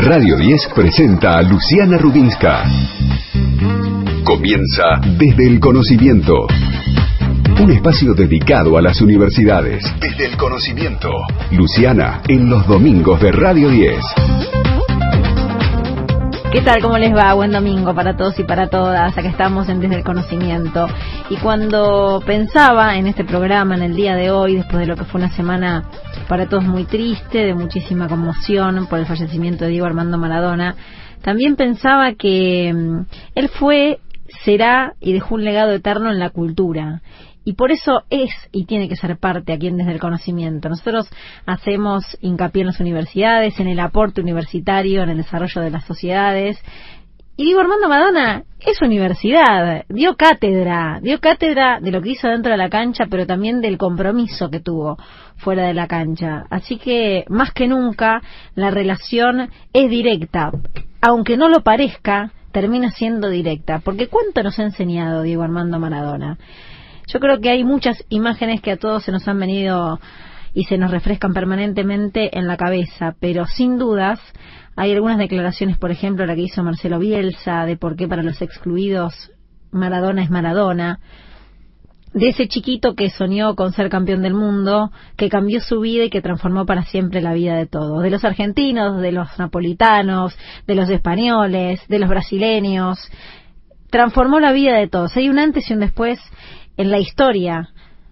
Radio 10 presenta a Luciana Rubinska. Comienza desde el conocimiento. Un espacio dedicado a las universidades. Desde el conocimiento. Luciana, en los domingos de Radio 10. ¿Qué tal? ¿Cómo les va? Buen domingo para todos y para todas. Acá estamos en Desde el Conocimiento. Y cuando pensaba en este programa, en el día de hoy, después de lo que fue una semana para todos muy triste, de muchísima conmoción por el fallecimiento de Diego Armando Maradona, también pensaba que mm, él fue, será y dejó un legado eterno en la cultura y por eso es y tiene que ser parte aquí en Desde el Conocimiento. Nosotros hacemos hincapié en las universidades, en el aporte universitario, en el desarrollo de las sociedades. Y digo, Armando Madonna es universidad, dio cátedra, dio cátedra de lo que hizo dentro de la cancha, pero también del compromiso que tuvo fuera de la cancha. Así que, más que nunca, la relación es directa. Aunque no lo parezca, termina siendo directa. Porque ¿cuánto nos ha enseñado Diego Armando Maradona? Yo creo que hay muchas imágenes que a todos se nos han venido y se nos refrescan permanentemente en la cabeza, pero sin dudas hay algunas declaraciones, por ejemplo, la que hizo Marcelo Bielsa, de por qué para los excluidos Maradona es Maradona, de ese chiquito que soñó con ser campeón del mundo, que cambió su vida y que transformó para siempre la vida de todos, de los argentinos, de los napolitanos, de los españoles, de los brasileños, transformó la vida de todos. Hay un antes y un después en la historia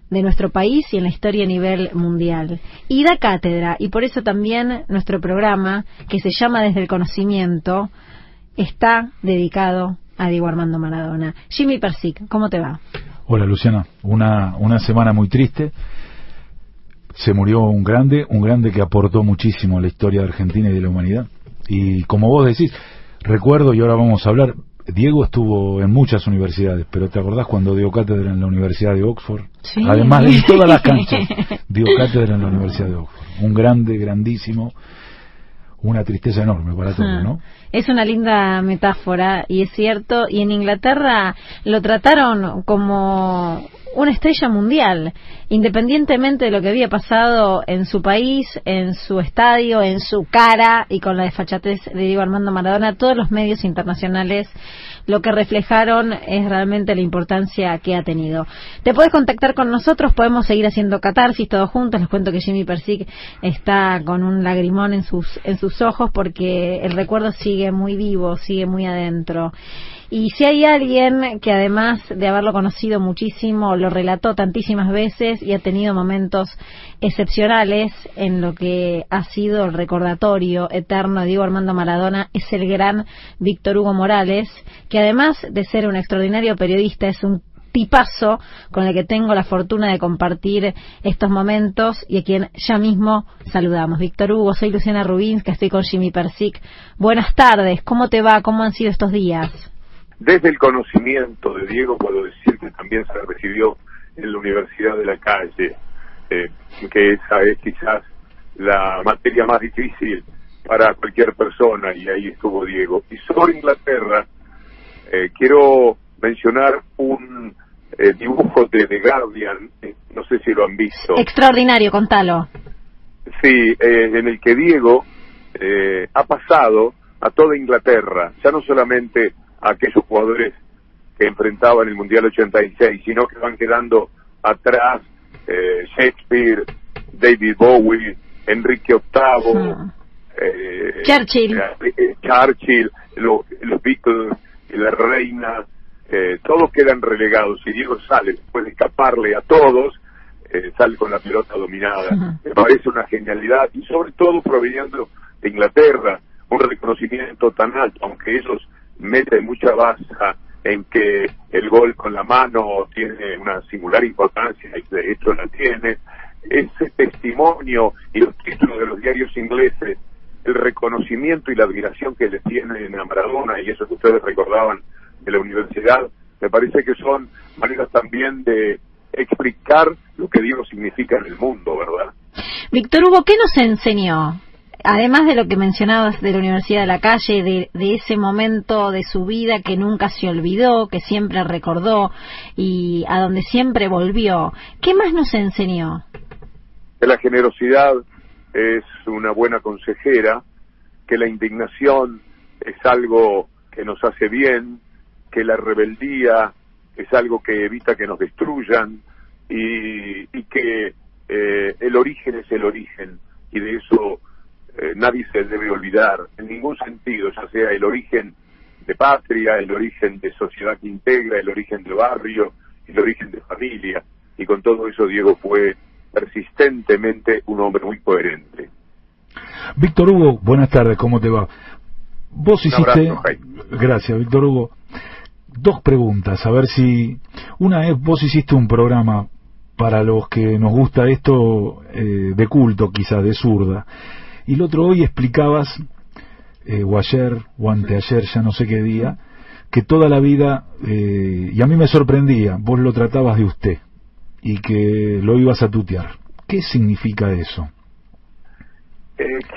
de nuestro país y en la historia a nivel mundial. Y da cátedra, y por eso también nuestro programa, que se llama Desde el Conocimiento, está dedicado a Diego Armando Maradona. Jimmy Persic, ¿cómo te va? Hola Luciana, una, una semana muy triste. Se murió un grande, un grande que aportó muchísimo a la historia de Argentina y de la humanidad. Y como vos decís, recuerdo, y ahora vamos a hablar, Diego estuvo en muchas universidades, pero ¿te acordás cuando dio cátedra en la Universidad de Oxford? Sí. Además de todas las canchas, dio cátedra en la Universidad de Oxford. Un grande, grandísimo, una tristeza enorme para todos, ¿no? Es una linda metáfora y es cierto. Y en Inglaterra lo trataron como una estrella mundial, independientemente de lo que había pasado en su país, en su estadio, en su cara y con la desfachatez de Diego Armando Maradona, todos los medios internacionales lo que reflejaron es realmente la importancia que ha tenido. Te puedes contactar con nosotros, podemos seguir haciendo catarsis todos juntos. Les cuento que Jimmy Persic está con un lagrimón en sus, en sus ojos porque el recuerdo sigue muy vivo, sigue muy adentro. Y si hay alguien que además de haberlo conocido muchísimo, lo relató tantísimas veces y ha tenido momentos excepcionales en lo que ha sido el recordatorio eterno de Diego Armando Maradona, es el gran Víctor Hugo Morales, que además de ser un extraordinario periodista, es un tipazo con el que tengo la fortuna de compartir estos momentos y a quien ya mismo saludamos. Víctor Hugo, soy Luciana Rubins, estoy con Jimmy Persic. Buenas tardes, ¿cómo te va? ¿Cómo han sido estos días? Desde el conocimiento de Diego puedo decir que también se recibió en la Universidad de la Calle, eh, que esa es quizás la materia más difícil para cualquier persona y ahí estuvo Diego. Y sobre Inglaterra, eh, quiero mencionar un eh, dibujo de The Guardian, eh, no sé si lo han visto. Extraordinario, contalo. Sí, eh, en el que Diego eh, ha pasado a toda Inglaterra, ya no solamente a aquellos jugadores que enfrentaban el Mundial 86, sino que van quedando atrás eh, Shakespeare, David Bowie, Enrique VIII, Mm. eh, Churchill. eh, Churchill, lo- los Beatles, la reina, eh, todos quedan relegados. Y Diego sale, después de escaparle a todos, sale con la pelota dominada. Ujú. Me parece una genialidad y sobre todo proveniendo de Inglaterra, un reconocimiento tan alto, aunque ellos meten mucha baza en que el gol con la mano tiene una singular importancia y de hecho la tiene, ese testimonio y los títulos de los diarios ingleses, el reconocimiento y la admiración que le tienen a Maradona y eso que ustedes recordaban de la universidad, me parece que son maneras también de explicar lo que Diego significa en el mundo, ¿verdad? Víctor Hugo, ¿qué nos enseñó? Además de lo que mencionabas de la Universidad de la Calle, de, de ese momento de su vida que nunca se olvidó, que siempre recordó y a donde siempre volvió, ¿qué más nos enseñó? La generosidad es una buena consejera que la indignación es algo que nos hace bien, que la rebeldía es algo que evita que nos destruyan y, y que eh, el origen es el origen y de eso eh, nadie se debe olvidar en ningún sentido, ya sea el origen de patria, el origen de sociedad que integra, el origen de barrio, el origen de familia. Y con todo eso Diego fue persistentemente un hombre muy coherente. Víctor Hugo, buenas tardes, ¿cómo te va? Vos hiciste... Gracias, Víctor Hugo. Dos preguntas, a ver si... Una es, vos hiciste un programa para los que nos gusta esto eh, de culto, quizás, de zurda. Y el otro hoy explicabas, eh, o ayer, o anteayer, ya no sé qué día, que toda la vida, eh, y a mí me sorprendía, vos lo tratabas de usted y que lo ibas a tutear. ¿Qué significa eso?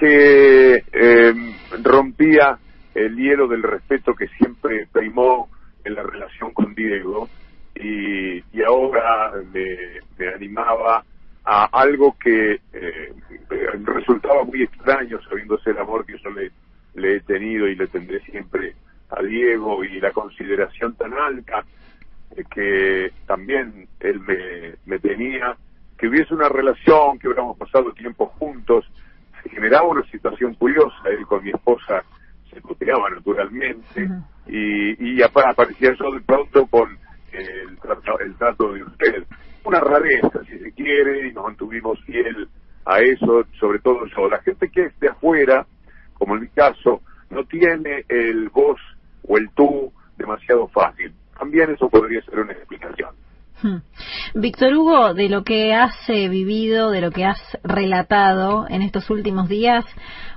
que rompía el hielo del respeto que siempre primó en la relación con Diego y, y ahora me, animaba a algo que eh, resultaba muy extraño sabiéndose el amor que yo le, le he tenido y le tendré siempre a Diego y la consideración tan alta eh, que también él me, me tenía, que hubiese una relación, que hubiéramos pasado tiempo juntos, se generaba una situación curiosa, él con mi esposa se puteaba naturalmente y, y aparecía yo de pronto con el, el trato de usted. Una rareza, si se quiere, y nos mantuvimos fiel a eso, sobre todo yo. La gente que es de afuera, como en mi caso, no tiene el vos o el tú demasiado fácil. También eso podría ser una explicación. Hmm. Víctor Hugo, de lo que has eh, vivido, de lo que has relatado en estos últimos días,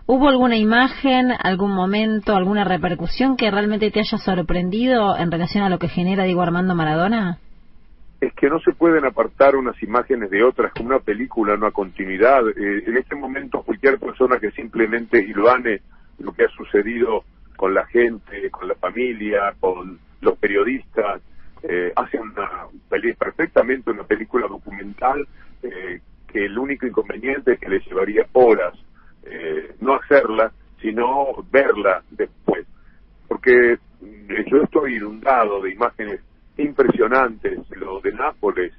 ¿hubo alguna imagen, algún momento, alguna repercusión que realmente te haya sorprendido en relación a lo que genera Diego Armando Maradona? Es que no se pueden apartar unas imágenes de otras como una película, una continuidad. Eh, en este momento cualquier persona que simplemente ilvane lo que ha sucedido con la gente, con la familia, con los periodistas, eh, hace una perfectamente una película documental eh, que el único inconveniente es que le llevaría horas eh, no hacerla, sino verla después. Porque eh, yo estoy inundado de imágenes impresionantes, lo de Nápoles,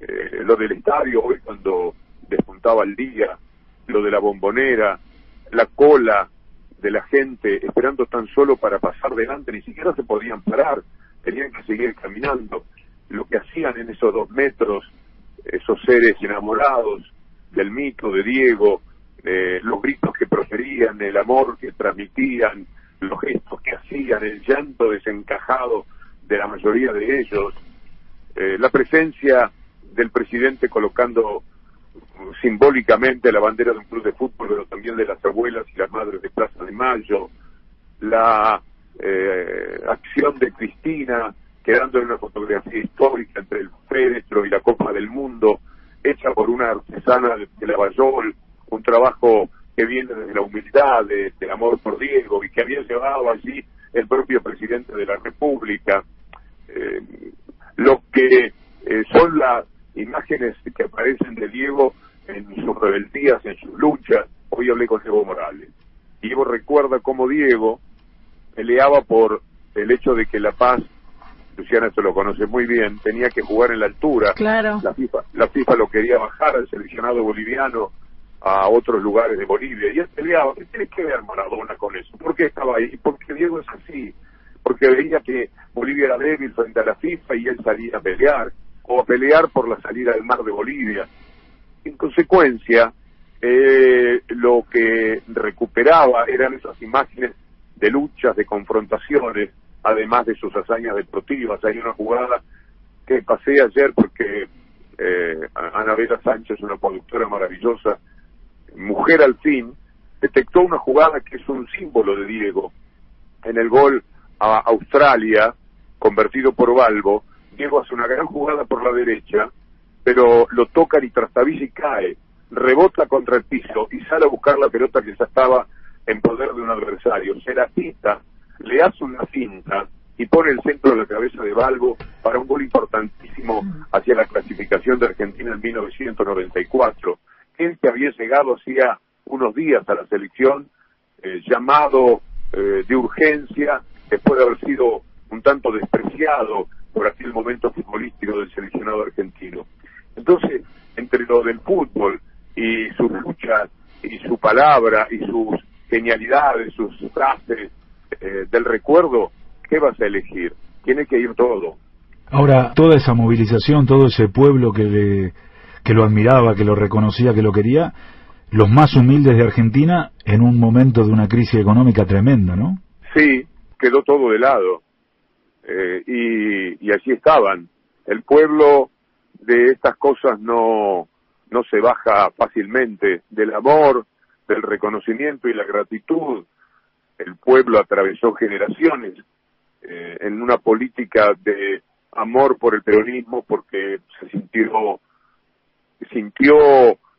eh, lo del estadio hoy cuando despuntaba el día, lo de la bombonera, la cola de la gente esperando tan solo para pasar delante, ni siquiera se podían parar tenían que seguir caminando. Lo que hacían en esos dos metros, esos seres enamorados del mito de Diego, eh, los gritos que proferían, el amor que transmitían, los gestos que hacían, el llanto desencajado de la mayoría de ellos, eh, la presencia del presidente colocando simbólicamente la bandera de un club de fútbol, pero también de las abuelas y las madres de Plaza de Mayo, la eh, acción de Cristina, quedando en una fotografía histórica entre el féretro y la Copa del Mundo, hecha por una artesana de, la Lavallol, un trabajo que viene desde la humildad, de, del amor por Diego, y que había llevado allí el propio presidente de la República. Eh, lo que eh, son las imágenes que aparecen de Diego en sus rebeldías, en sus luchas. Hoy hablé con Evo Morales. Evo recuerda cómo Diego, peleaba por el hecho de que La Paz, Luciana esto lo conoce muy bien, tenía que jugar en la altura. Claro. La FIFA, la FIFA lo quería bajar al seleccionado boliviano a otros lugares de Bolivia y él peleaba. ¿Qué tiene que ver Maradona con eso? ¿Por qué estaba ahí? Porque Diego es así. Porque veía que Bolivia era débil frente a la FIFA y él salía a pelear o a pelear por la salida del mar de Bolivia. En consecuencia, eh, lo que recuperaba eran esas imágenes de luchas, de confrontaciones, además de sus hazañas deportivas. Hay una jugada que pasé ayer porque eh, Anabela Sánchez, una productora maravillosa, mujer al fin, detectó una jugada que es un símbolo de Diego. En el gol a Australia, convertido por Balbo, Diego hace una gran jugada por la derecha, pero lo toca y trastabilla y cae, rebota contra el piso y sale a buscar la pelota que ya estaba en poder de un adversario. Se la quita, le hace una cinta y pone el centro de la cabeza de Balbo para un gol importantísimo hacia la clasificación de Argentina en 1994. Él que había llegado hacía unos días a la selección eh, llamado eh, de urgencia después de haber sido un tanto despreciado por aquel momento futbolístico del seleccionado argentino. Entonces, entre lo del fútbol y sus luchas y su palabra y sus genialidades, sus frases eh, del recuerdo, ¿qué vas a elegir? Tiene que ir todo. Ahora, toda esa movilización, todo ese pueblo que, le, que lo admiraba, que lo reconocía, que lo quería, los más humildes de Argentina en un momento de una crisis económica tremenda, ¿no? Sí, quedó todo de lado. Eh, y, y allí estaban. El pueblo de estas cosas no, no se baja fácilmente. Del amor, del reconocimiento y la gratitud, el pueblo atravesó generaciones eh, en una política de amor por el peronismo porque se sintió sintió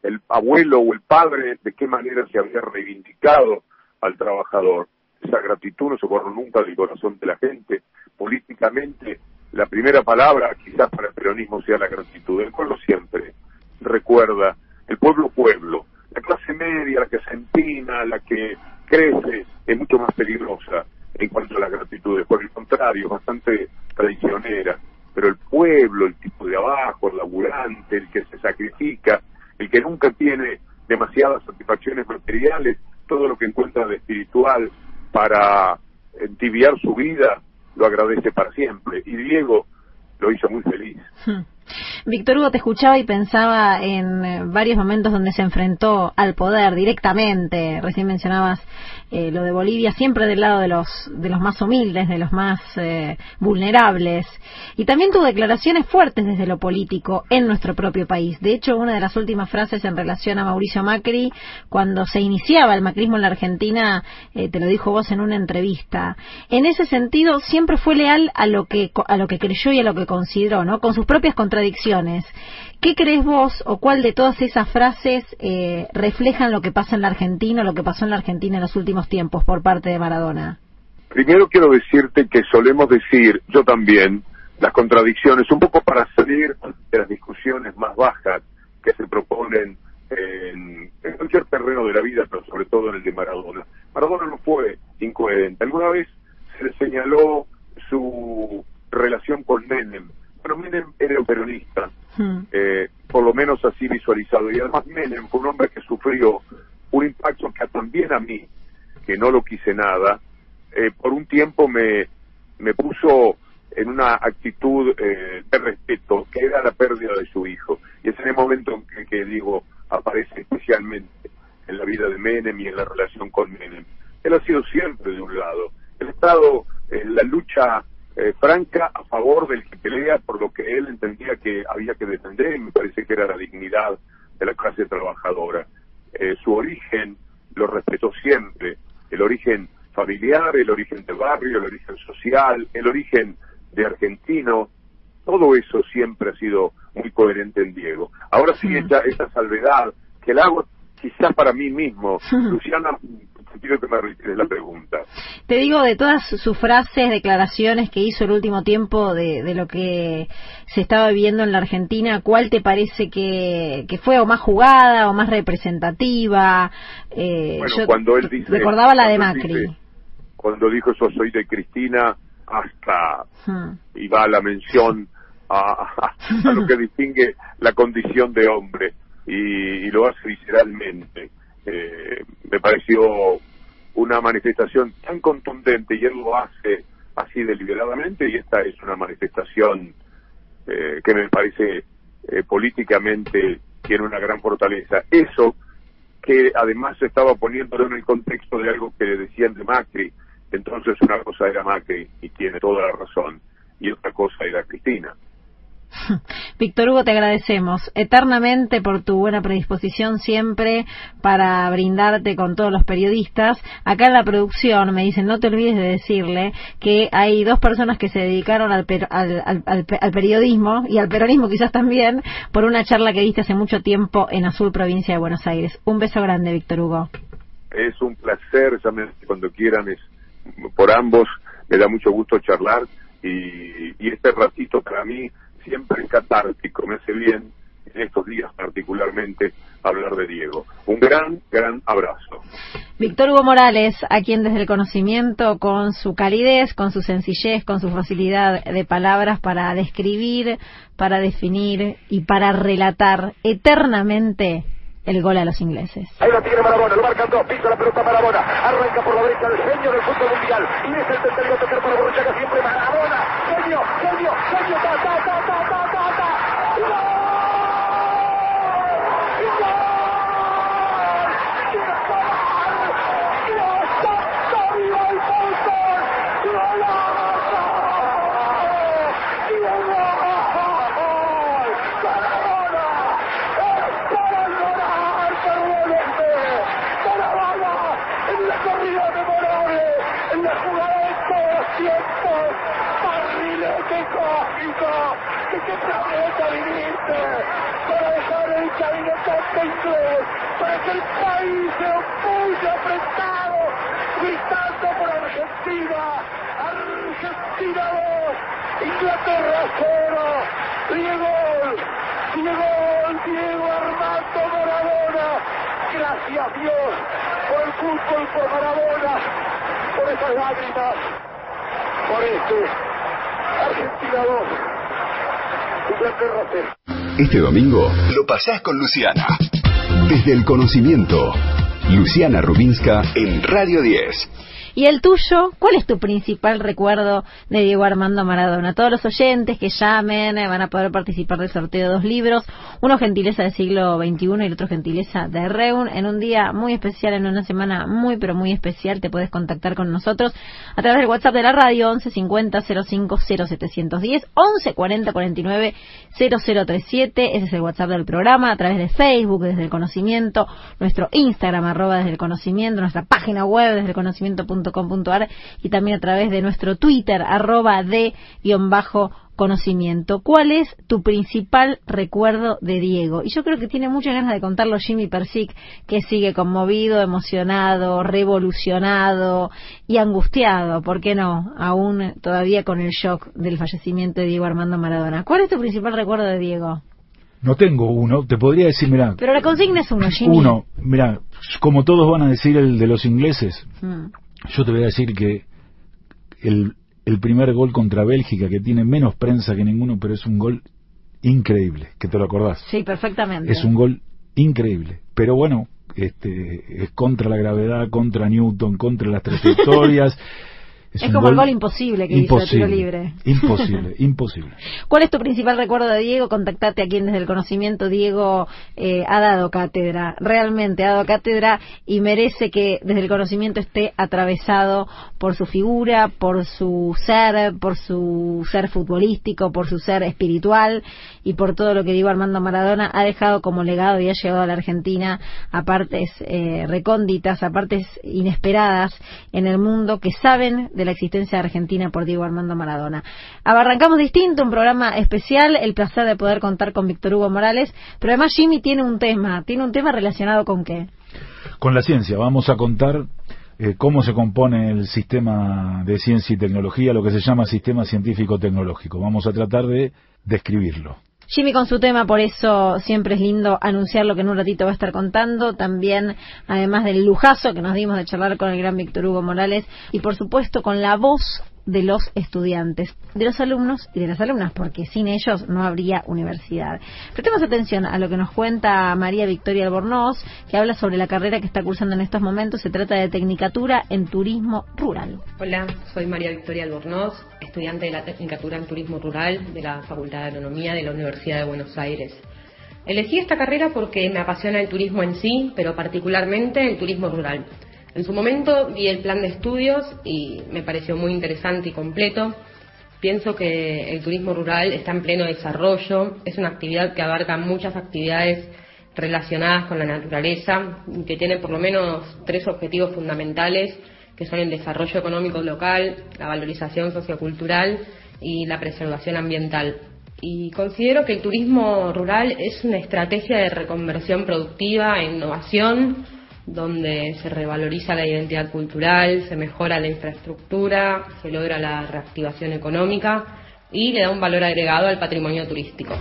el abuelo o el padre de qué manera se había reivindicado al trabajador. Esa gratitud no se borró nunca del corazón de la gente. Políticamente, la primera palabra quizás para el peronismo sea la gratitud. El pueblo siempre recuerda, el pueblo pueblo. La clase media, la que se empina, la que crece, es mucho más peligrosa en cuanto a las gratitudes. Por el contrario, bastante traicionera. Pero el pueblo, el tipo de abajo, el laburante, el que se sacrifica, el que nunca tiene demasiadas satisfacciones materiales, todo lo que encuentra de espiritual para entibiar su vida, lo agradece para siempre. Y Diego lo hizo muy feliz. Hmm. Víctor Hugo, te escuchaba y pensaba en eh, varios momentos donde se enfrentó al poder directamente. Recién mencionabas eh, lo de Bolivia, siempre del lado de los, de los más humildes, de los más eh, vulnerables. Y también tuvo declaraciones fuertes desde lo político en nuestro propio país. De hecho, una de las últimas frases en relación a Mauricio Macri, cuando se iniciaba el macrismo en la Argentina, te lo dijo vos en una entrevista. En ese sentido, siempre fue leal a lo que, a lo que creyó y a lo que consideró, ¿no? Con sus propias contradicciones. ¿Qué crees vos o cuál de todas esas frases eh, reflejan lo que pasa en la Argentina o lo que pasó en la Argentina en los últimos tiempos por parte de Maradona? Primero quiero decirte que solemos decir, yo también, las contradicciones, un poco para salir de las discusiones más bajas que se proponen en, en, cualquier terreno de la vida, pero sobre todo en el de Maradona. Maradona no fue incoherente. Alguna vez se le señaló su relación con Menem pero Menem era un peronista, hmm. eh, por lo menos así visualizado. Y además Menem fue un hombre que sufrió un impacto que también a mí, que no lo quise nada, eh, por un tiempo me, me puso en una actitud eh, de respeto, que era la pérdida de su hijo. Y es en el momento en que, digo, aparece especialmente en la vida de Menem y en la relación con Menem. Él ha sido siempre de un lado. El Estado, en la lucha eh, franca a favor del que pelea por lo que él entendía que había que defender y me parece que era la dignidad de la clase trabajadora. Eh, su origen lo respetó siempre, el origen familiar, el origen del barrio, el origen social, el origen de argentino, todo eso siempre ha sido muy coherente en Diego. Ahora sí, esta, esta salvedad que la hago quizás para mí mismo, Luciana quiero que me la pregunta. Te digo, de todas sus frases, declaraciones que hizo el último tiempo de, lo que se estaba viviendo en la Argentina, ¿cuál te parece que, fue o más jugada o más representativa? Eh, bueno, cuando él dice... Recordaba la de Macri. cuando dijo yo soy de Cristina, hasta... Hmm. Y va la mención a, lo que distingue la condición de hombre y lo hace visceralmente. Eh, me pareció una manifestación tan contundente y él lo hace así deliberadamente y esta es una manifestación eh, que me parece eh, políticamente tiene una gran fortaleza. Eso que además se estaba poniendo en el contexto de algo que le decían de Macri, entonces una cosa era Macri y tiene toda la razón y otra cosa era Cristina. Víctor Hugo, te agradecemos eternamente por tu buena predisposición siempre para brindarte con todos los periodistas. Acá en la producción me dicen, no te olvides de decirle que hay dos personas que se dedicaron al, al, periodismo y al peronismo quizás también por una charla que diste hace mucho tiempo en Azul, provincia de Buenos Aires. Un beso grande, Víctor Hugo. Es un placer, cuando quieran, es, por ambos, me da mucho gusto charlar y, y este ratito para mí siempre catártico, me hace bien en estos días particularmente hablar de Diego. Un gran, gran abrazo. Víctor Hugo Morales, a quien desde el conocimiento, con su calidez, con su sencillez, con su facilidad de palabras para describir, para definir y para relatar eternamente el gol a los ingleses. Ahí la tiene Marabona, lo marcan dos, pisa la pelota Marabona, arranca por la derecha el genio del fútbol mundial, y es el tercero a tocar para Borruchaga siempre Marabona, genio, genio, genio, ta, ta, ta, para que el país se opulle apretado, gritando por Argentina. Argentina 2, Inglaterra 0. Diego, Diego, Diego Armando Maradona. Gracias Dios por el fútbol, por Maradona, por esas lágrimas, por este Argentina 2. Este domingo lo pasás con Luciana. Desde el conocimiento. Luciana Rubinska en Radio 10. ¿Y el tuyo? ¿Cuál es tu principal recuerdo de Diego Armando Maradona? Todos los oyentes que llamen eh, van a poder participar del sorteo de dos libros, uno gentileza del siglo XXI y el otro gentileza de Reun. En un día muy especial, en una semana muy pero muy especial, te puedes contactar con nosotros a través del WhatsApp de la radio 1150 05 0710 1140 49 0037. Ese es el WhatsApp del programa, a través de Facebook, desde el conocimiento, nuestro Instagram, arroba desde el conocimiento, nuestra página web desde el conocimiento.com y también a través de nuestro Twitter, arroba de guion bajo conocimiento. ¿Cuál es tu principal recuerdo de Diego? Y yo creo que tiene muchas ganas de contarlo Jimmy Persic, que sigue conmovido, emocionado, revolucionado y angustiado, ¿por qué no? Aún todavía con el shock del fallecimiento de Diego Armando Maradona. ¿Cuál es tu principal recuerdo de Diego? No tengo uno, te podría decir, mira. Pero la consigna es uno, Jimmy. Uno, mira, como todos van a decir el de los ingleses, mm. Yo te voy a decir que el, el primer gol contra Bélgica, que tiene menos prensa que ninguno, pero es un gol increíble, que te lo acordás. Sí, perfectamente. Es un gol increíble. Pero bueno, este, es contra la gravedad, contra Newton, contra las trayectorias. Es, como el gol imposible que hizo el tiro libre. Imposible, imposible. ¿Cuál es tu principal recuerdo de Diego? Contactate a quien desde el conocimiento Diego eh, ha dado cátedra, realmente ha dado cátedra y merece que desde el conocimiento esté atravesado por su figura, por su ser, por su ser futbolístico, por su ser espiritual y por todo lo que Diego Armando Maradona ha dejado como legado y ha llegado a la Argentina a partes eh, recónditas, a partes inesperadas en el mundo que saben de la existencia Argentina por Diego Armando Maradona. Arrancamos distinto, un programa especial, el placer de poder contar con Víctor Hugo Morales, pero además Jimmy tiene un tema, tiene un tema relacionado con qué? Con la ciencia, vamos a contar eh, cómo se compone el sistema de ciencia y tecnología, lo que se llama sistema científico-tecnológico. Vamos a tratar de describirlo. Jimmy con su tema, por eso siempre es lindo anunciar lo que en un ratito va a estar contando. También, además del lujazo que nos dimos de charlar con el gran Víctor Hugo Morales y por supuesto con la voz de los estudiantes, de los alumnos y de las alumnas, porque sin ellos no habría universidad. Prestemos atención a lo que nos cuenta María Victoria Albornoz, que habla sobre la carrera que está cursando en estos momentos. Se trata de Tecnicatura en Turismo Rural. Hola, soy María Victoria Albornoz, estudiante de la Tecnicatura en Turismo Rural de la Facultad de Agronomía de la Universidad de Buenos Aires. Elegí esta carrera porque me apasiona el turismo en sí, pero particularmente el turismo rural. En su momento vi el plan de estudios y me pareció muy interesante y completo. Pienso que el turismo rural está en pleno desarrollo, es una actividad que abarca muchas actividades relacionadas con la naturaleza, que tiene por lo menos tres objetivos fundamentales, que son el desarrollo económico local, la valorización sociocultural y la preservación ambiental. Y considero que el turismo rural es una estrategia de reconversión productiva e innovación donde se revaloriza la identidad cultural, se mejora la infraestructura, se logra la reactivación económica y le da un valor agregado al patrimonio turístico.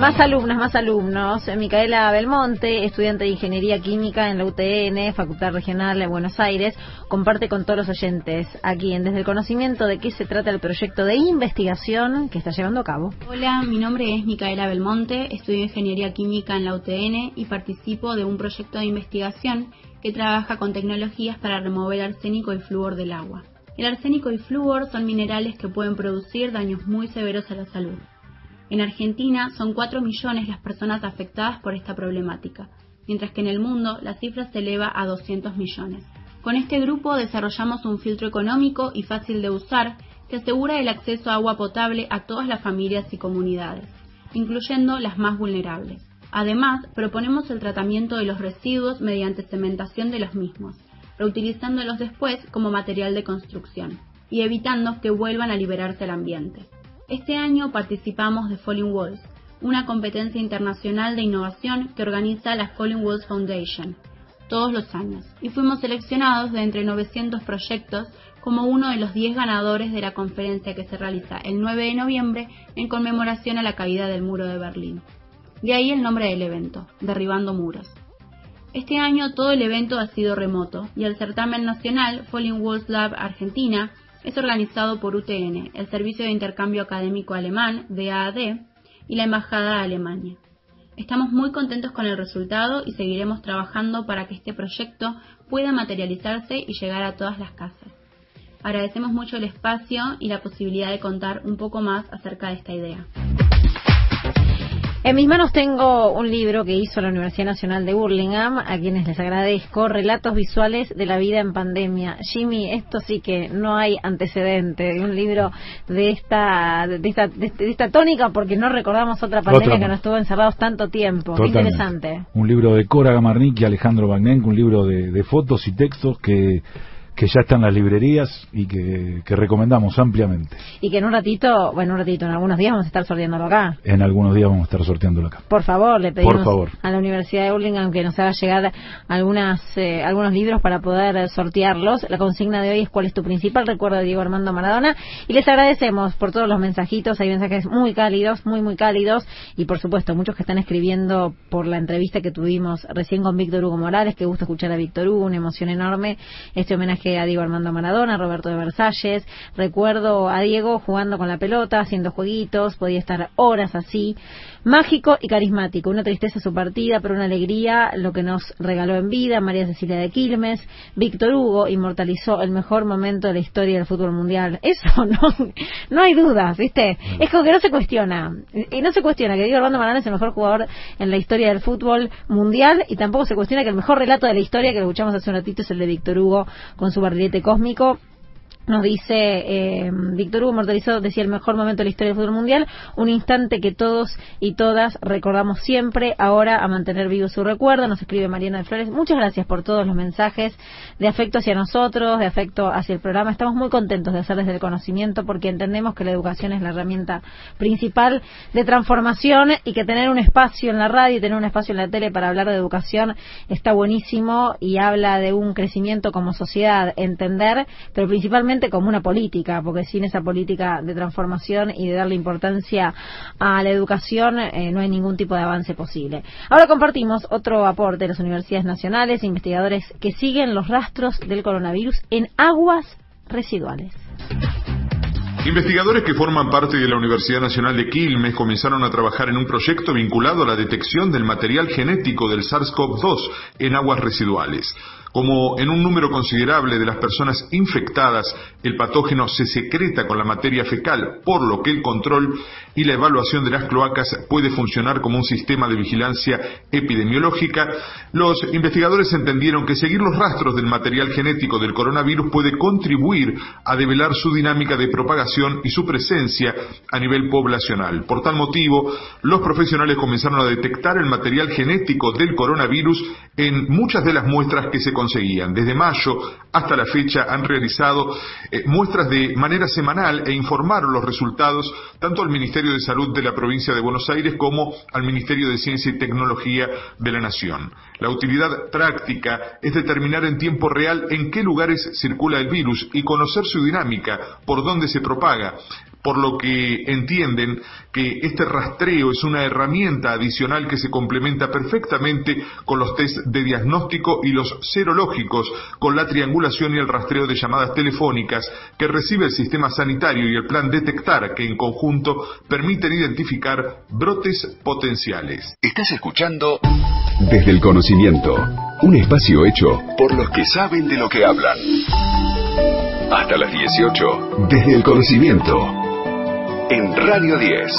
Más alumnas, más alumnos. Micaela Belmonte, estudiante de Ingeniería Química en la UTN, Facultad Regional de Buenos Aires, comparte con todos los oyentes aquí en Desde el Conocimiento de qué se trata el proyecto de investigación que está llevando a cabo. Hola, mi nombre es Micaela Belmonte, estudio Ingeniería Química en la UTN y participo de un proyecto de investigación que trabaja con tecnologías para remover arsénico y flúor del agua. El arsénico y flúor son minerales que pueden producir daños muy severos a la salud. En Argentina son 4 millones las personas afectadas por esta problemática, mientras que en el mundo la cifra se eleva a 200 millones. Con este grupo desarrollamos un filtro económico y fácil de usar que asegura el acceso a agua potable a todas las familias y comunidades, incluyendo las más vulnerables. Además, proponemos el tratamiento de los residuos mediante cementación de los mismos, reutilizándolos después como material de construcción y evitando que vuelvan a liberarse al ambiente. Este año participamos de Falling Walls, una competencia internacional de innovación que organiza la Falling Walls Foundation todos los años y fuimos seleccionados de entre 900 proyectos como uno de los 10 ganadores de la conferencia que se realiza el 9 de noviembre en conmemoración a la caída del muro de Berlín. De ahí el nombre del evento, Derribando Muros. Este año todo el evento ha sido remoto y el certamen nacional Falling Walls Lab Argentina es organizado por UTN, el Servicio de Intercambio Académico Alemán, DAAD, y la Embajada de Alemania. Estamos muy contentos con el resultado y seguiremos trabajando para que este proyecto pueda materializarse y llegar a todas las casas. Agradecemos mucho el espacio y la posibilidad de contar un poco más acerca de esta idea. En mis manos tengo un libro que hizo la Universidad Nacional de Burlingame, a quienes les agradezco, Relatos Visuales de la Vida en Pandemia. Jimmy, esto sí que no hay antecedente de un libro de esta, de esta, de esta tónica, porque no recordamos otra pandemia que nos estuvo encerrados tanto tiempo. Interesante. Un libro de Cora Gamarnik y Alejandro Bagnenco, un libro de, de fotos y textos que que ya están en las librerías y que, recomendamos ampliamente. Y que en un ratito, bueno, un ratito, en algunos días vamos a estar sorteándolo acá. En algunos días vamos a estar sorteándolo acá. Por favor, le pedimos a la Universidad de Burlingame que nos haga llegar algunas, eh, algunos libros para poder sortearlos. La consigna de hoy es cuál es tu principal recuerdo de Diego Armando Maradona. Y les agradecemos por todos los mensajitos. Hay mensajes muy cálidos, muy, muy cálidos. Y por supuesto, muchos que están escribiendo por la entrevista que tuvimos recién con Víctor Hugo Morales. Que gusta escuchar a Víctor Hugo, una emoción enorme. Este homenaje a Diego Armando Maradona, Roberto de Versalles. Recuerdo a Diego jugando con la pelota, haciendo jueguitos, podía estar horas así. Mágico y carismático, una tristeza su partida, pero una alegría lo que nos regaló en vida. María Cecilia de Quilmes, Víctor Hugo inmortalizó el mejor momento de la historia del fútbol mundial. Eso no, no hay dudas, ¿viste? Es como que no se cuestiona. Y no se cuestiona que Diego Armando Maradona es el mejor jugador en la historia del fútbol mundial y tampoco se cuestiona que el mejor relato de la historia que lo escuchamos hace un ratito es el de Víctor Hugo con su barrilete cósmico nos dice eh, Víctor Hugo mortalizó, decía el mejor momento de la historia del fútbol mundial, un instante que todos y todas recordamos siempre, ahora a mantener vivo su recuerdo, nos escribe Mariana de Flores, muchas gracias por todos los mensajes de afecto hacia nosotros, de afecto hacia el programa, estamos muy contentos de hacer desde el conocimiento porque entendemos que la educación es la herramienta principal de transformación y que tener un espacio en la radio y tener un espacio en la tele para hablar de educación está buenísimo y habla de un crecimiento como sociedad, entender, pero principalmente como una política, porque sin esa política de transformación y de darle importancia a la educación eh, no hay ningún tipo de avance posible. Ahora compartimos otro aporte de las universidades nacionales, investigadores que siguen los rastros del coronavirus en aguas residuales. Investigadores que forman parte de la Universidad Nacional de Quilmes comenzaron a trabajar en un proyecto vinculado a la detección del material genético del SARS-CoV-2 en aguas residuales. Como en un número considerable de las personas infectadas el patógeno se secreta con la materia fecal, por lo que el control y la evaluación de las cloacas puede funcionar como un sistema de vigilancia epidemiológica, los investigadores entendieron que seguir los rastros del material genético del coronavirus puede contribuir a develar su dinámica de propagación y su presencia a nivel poblacional. Por tal motivo, los profesionales comenzaron a detectar el material genético del coronavirus en muchas de las muestras que se conseguían. Desde mayo hasta la fecha han realizado eh, muestras de manera semanal e informaron los resultados tanto al Ministerio de Salud de la provincia de Buenos Aires como al Ministerio de Ciencia y Tecnología de la Nación. La utilidad práctica es determinar en tiempo real en qué lugares circula el virus y conocer su dinámica, por dónde se propaga, por lo que entienden que este rastreo es una herramienta adicional que se complementa perfectamente con los test de diagnóstico y los serológicos, con la triangulación y el rastreo de llamadas telefónicas que recibe el sistema sanitario y el plan Detectar, que en conjunto permiten identificar brotes potenciales. Estás escuchando Desde el Conocimiento, un espacio hecho por los que saben de lo que hablan. Hasta las 18, Desde el Conocimiento en Radio 10.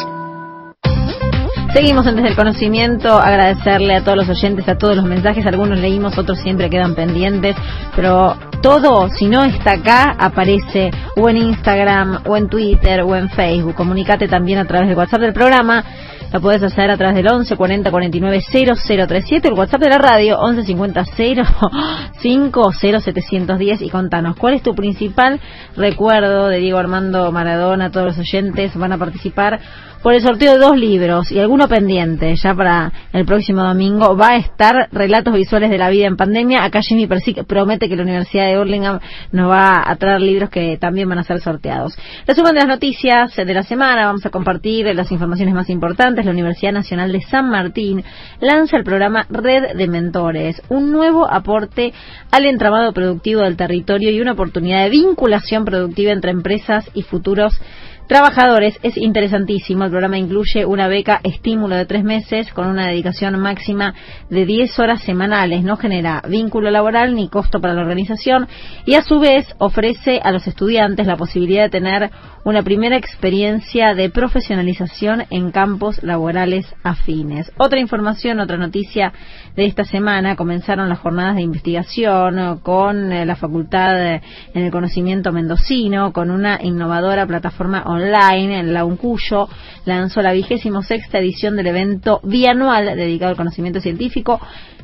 Seguimos en Desde el Conocimiento, agradecerle a todos los oyentes, a todos los mensajes, algunos leímos, otros siempre quedan pendientes, pero todo, si no está acá, aparece o en Instagram, o en Twitter, o en Facebook. Comunicate también a través del WhatsApp del programa la puedes hacer a través del 11 40 49 0037, el WhatsApp de la radio 11 50 05 0710 y contanos cuál es tu principal recuerdo de Diego Armando Maradona. Todos los oyentes van a participar por el sorteo de dos libros y alguno pendiente ya para el próximo domingo. Va a estar Relatos Visuales de la Vida en Pandemia. Acá Jimmy Persic promete que la Universidad de Burlingame nos va a traer libros que también van a ser sorteados. Resumen de las noticias de la semana. Vamos a compartir las informaciones más importantes. La Universidad Nacional de San Martín lanza el programa Red de Mentores, un nuevo aporte al entramado productivo del territorio y una oportunidad de vinculación productiva entre empresas y futuros trabajadores es interesantísimo. El programa incluye una beca estímulo de tres meses con una dedicación máxima de 10 horas semanales. No genera vínculo laboral ni costo para la organización y a su vez ofrece a los estudiantes la posibilidad de tener una primera experiencia de profesionalización en campos laborales afines. Otra información, otra noticia de esta semana, comenzaron las jornadas de investigación con eh, la Facultad en el Conocimiento Mendocino, con una innovadora plataforma online online, la UNCUYO, lanzó la vigésimo sexta edición del evento bianual dedicado al conocimiento científico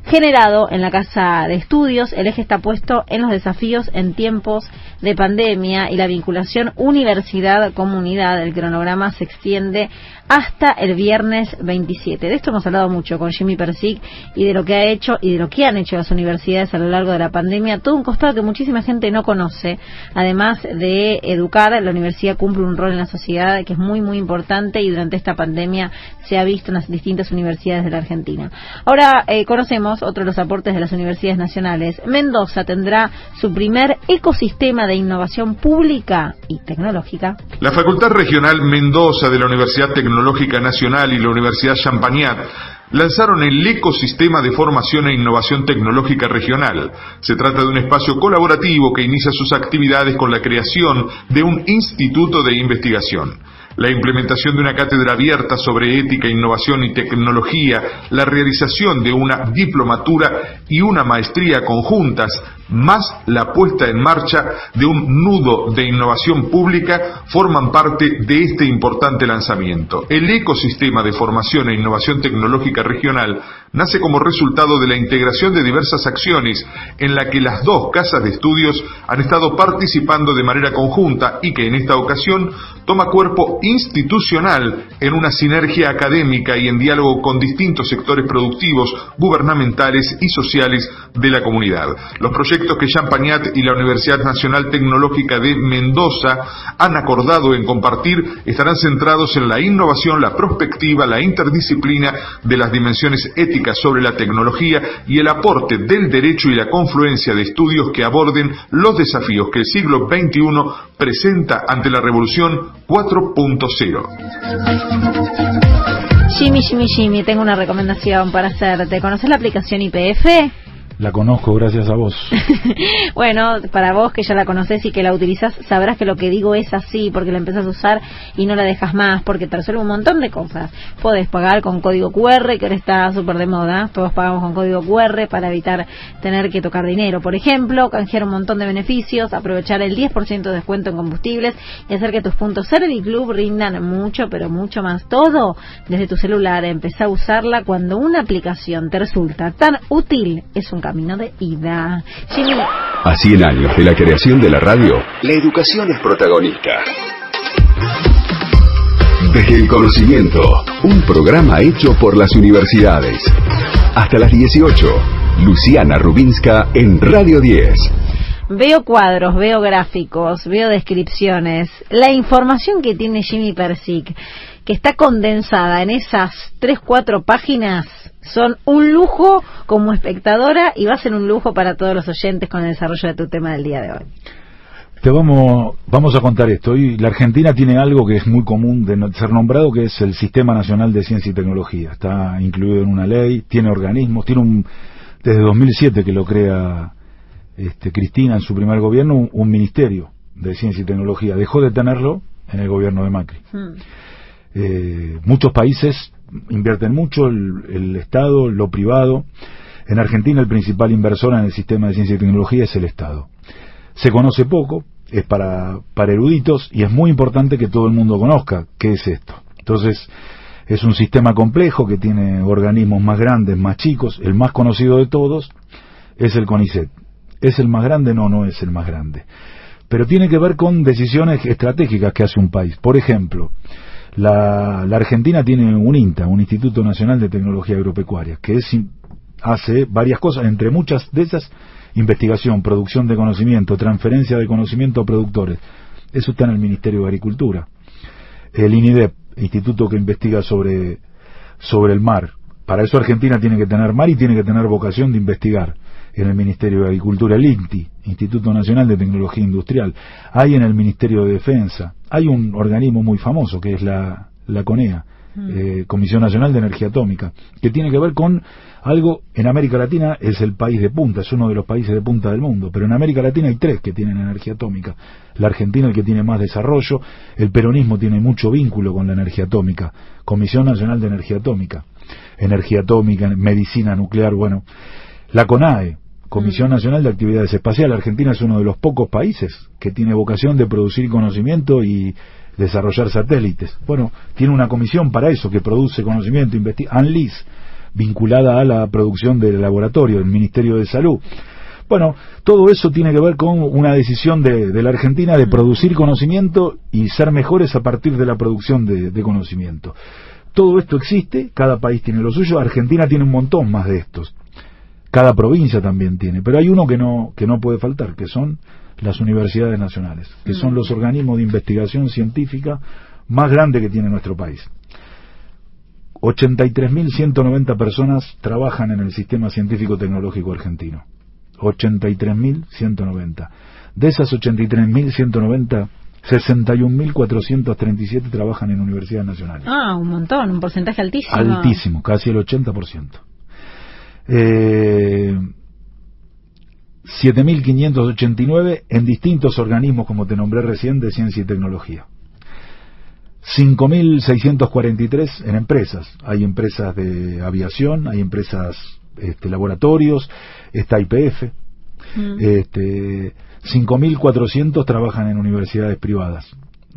generado en la Casa de Estudios. El eje está puesto en los desafíos en tiempos de pandemia y la vinculación universidad-comunidad. El cronograma se extiende hasta el viernes 27. De esto hemos hablado mucho con Jimmy Persic y de lo que ha hecho y de lo que han hecho las universidades a lo largo de la pandemia. Todo un costado que muchísima gente no conoce. Además de educar, la universidad cumple un rol en la sociedad que es muy, muy importante y durante esta pandemia se ha visto en las distintas universidades de la Argentina. Ahora eh, conocemos otro de los aportes de las universidades nacionales. Mendoza tendrá su primer ecosistema de innovación pública y tecnológica. La Facultad Regional Mendoza de la Universidad Tecnológica Nacional y la Universidad Champagnat lanzaron el ecosistema de formación e innovación tecnológica regional. Se trata de un espacio colaborativo que inicia sus actividades con la creación de un instituto de investigación la implementación de una cátedra abierta sobre ética, innovación y tecnología, la realización de una diplomatura y una maestría conjuntas, más la puesta en marcha de un nudo de innovación pública forman parte de este importante lanzamiento. El ecosistema de formación e innovación tecnológica regional nace como resultado de la integración de diversas acciones en la que las dos casas de estudios han estado participando de manera conjunta y que en esta ocasión toma cuerpo institucional en una sinergia académica y en diálogo con distintos sectores productivos, gubernamentales y sociales de la comunidad. Los proyectos que Champagnat y la Universidad Nacional Tecnológica de Mendoza han acordado en compartir estarán centrados en la innovación, la prospectiva, la interdisciplina de las dimensiones éticas sobre la tecnología y el aporte del derecho y la confluencia de estudios que aborden los desafíos que el siglo XXI presenta ante la revolución 4.0. Jimmy, Jimmy, Jimmy, tengo una recomendación para hacerte. ¿Conoces la aplicación IPF? La conozco gracias a vos. bueno, para vos que ya la conoces y que la utilizas, sabrás que lo que digo es así, porque la empezás a usar y no la dejas más, porque te resuelve un montón de cosas. Podés pagar con código QR, que ahora está súper de moda. Todos pagamos con código QR para evitar tener que tocar dinero, por ejemplo, canjear un montón de beneficios, aprovechar el 10% de descuento en combustibles y hacer que tus puntos Serviclub rindan mucho, pero mucho más. Todo desde tu celular. Empezá a usarla cuando una aplicación te resulta tan útil. Es un camino de ida. A 100 años de la creación de la radio, la educación es protagonista. Desde el conocimiento, un programa hecho por las universidades. Hasta las 18, Luciana Rubinska en Radio 10. veo cuadros, veo gráficos, veo descripciones, la información que tiene Jimmy Persic, que está condensada en esas tres, cuatro páginas, son un lujo como espectadora y va a ser un lujo para todos los oyentes con el desarrollo de tu tema del día de hoy. Te vamos, vamos a contar esto. Hoy la Argentina tiene algo que es muy común de ser nombrado, que es el Sistema Nacional de Ciencia y Tecnología. Está incluido en una ley, tiene organismos, tiene un, desde 2007 que lo crea este, Cristina en su primer gobierno, un, ministerio de ciencia y tecnología. Dejó de tenerlo en el gobierno de Macri. Hmm. Eh, muchos países invierten mucho, el, el Estado, lo privado. En Argentina el principal inversor en el sistema de ciencia y tecnología es el Estado se conoce poco, es para, para eruditos y es muy importante que todo el mundo conozca qué es esto. Entonces, es un sistema complejo que tiene organismos más grandes, más chicos. El más conocido de todos es el CONICET. ¿Es el más grande? No, no es el más grande. Pero tiene que ver con decisiones estratégicas que hace un país. Por ejemplo, la, la Argentina tiene un INTA, un Instituto Nacional de Tecnología Agropecuaria, que es, hace varias cosas, entre muchas de esas investigación, producción de conocimiento, transferencia de conocimiento a productores. Eso está en el Ministerio de Agricultura. El INIDEP, instituto que investiga sobre, sobre el mar. Para eso Argentina tiene que tener mar y tiene que tener vocación de investigar en el Ministerio de Agricultura, el INTI, Instituto Nacional de Tecnología Industrial. Hay en el Ministerio de Defensa. Hay un organismo muy famoso que es la, la CONEA, mm. eh, Comisión Nacional de Energía Atómica, que tiene que ver con algo, en América Latina es el país de punta, es uno de los países de punta del mundo, pero en América Latina hay tres que tienen energía atómica. La Argentina el que tiene más desarrollo, el peronismo tiene mucho vínculo con la energía atómica, Comisión Nacional de Energía Atómica, energía atómica, medicina nuclear, bueno, la CONAE, Comisión. Nacional de Actividades Espaciales. Argentina es uno de los pocos países que tiene vocación de producir conocimiento y desarrollar satélites. Bueno, tiene una comisión para eso que produce conocimiento, investiga. ANLIS, vinculada a la producción del laboratorio, del Ministerio de Salud. Bueno, todo eso tiene que ver con una decisión de, la Argentina de producir conocimiento y ser mejores a partir de la producción de, de, conocimiento. Todo esto existe, cada país tiene lo suyo, Argentina tiene un montón más de estos. Cada provincia también tiene, pero hay uno que no, que no puede faltar, que son las universidades nacionales, que son los organismos de investigación científica más grandes que tiene nuestro país. 83.190 personas trabajan en el sistema científico-tecnológico argentino. 83.190. De esas 83.190, 61.437 trabajan en universidades nacionales. Ah, un montón, un porcentaje altísimo. Altísimo, casi el 80%. Eh, 7.589 en distintos organismos, como te nombré recién, de ciencia y tecnología. 5.643 en empresas. Hay empresas de aviación, hay empresas, este, laboratorios, está IPF. Mm. Este, 5.400 trabajan en universidades privadas.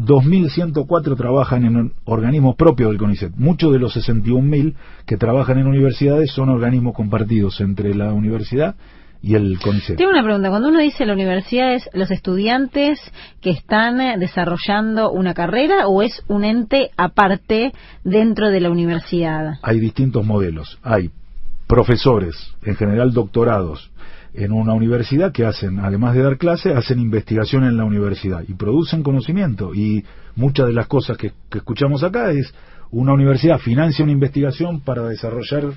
2.104 trabajan en organismos propios del CONICET. Muchos de los 61.000 que trabajan en universidades son organismos compartidos entre la universidad y el CONICET. Tengo una pregunta. Cuando uno dice la universidad, ¿es los estudiantes que están eh, desarrollando una carrera o es un ente aparte dentro de la universidad? Hay distintos modelos. Hay profesores, en general doctorados, en una universidad que hacen, además de dar clase, hacen investigación en la universidad y producen conocimiento. Y muchas de las cosas que, escuchamos acá es una universidad financia una investigación para desarrollar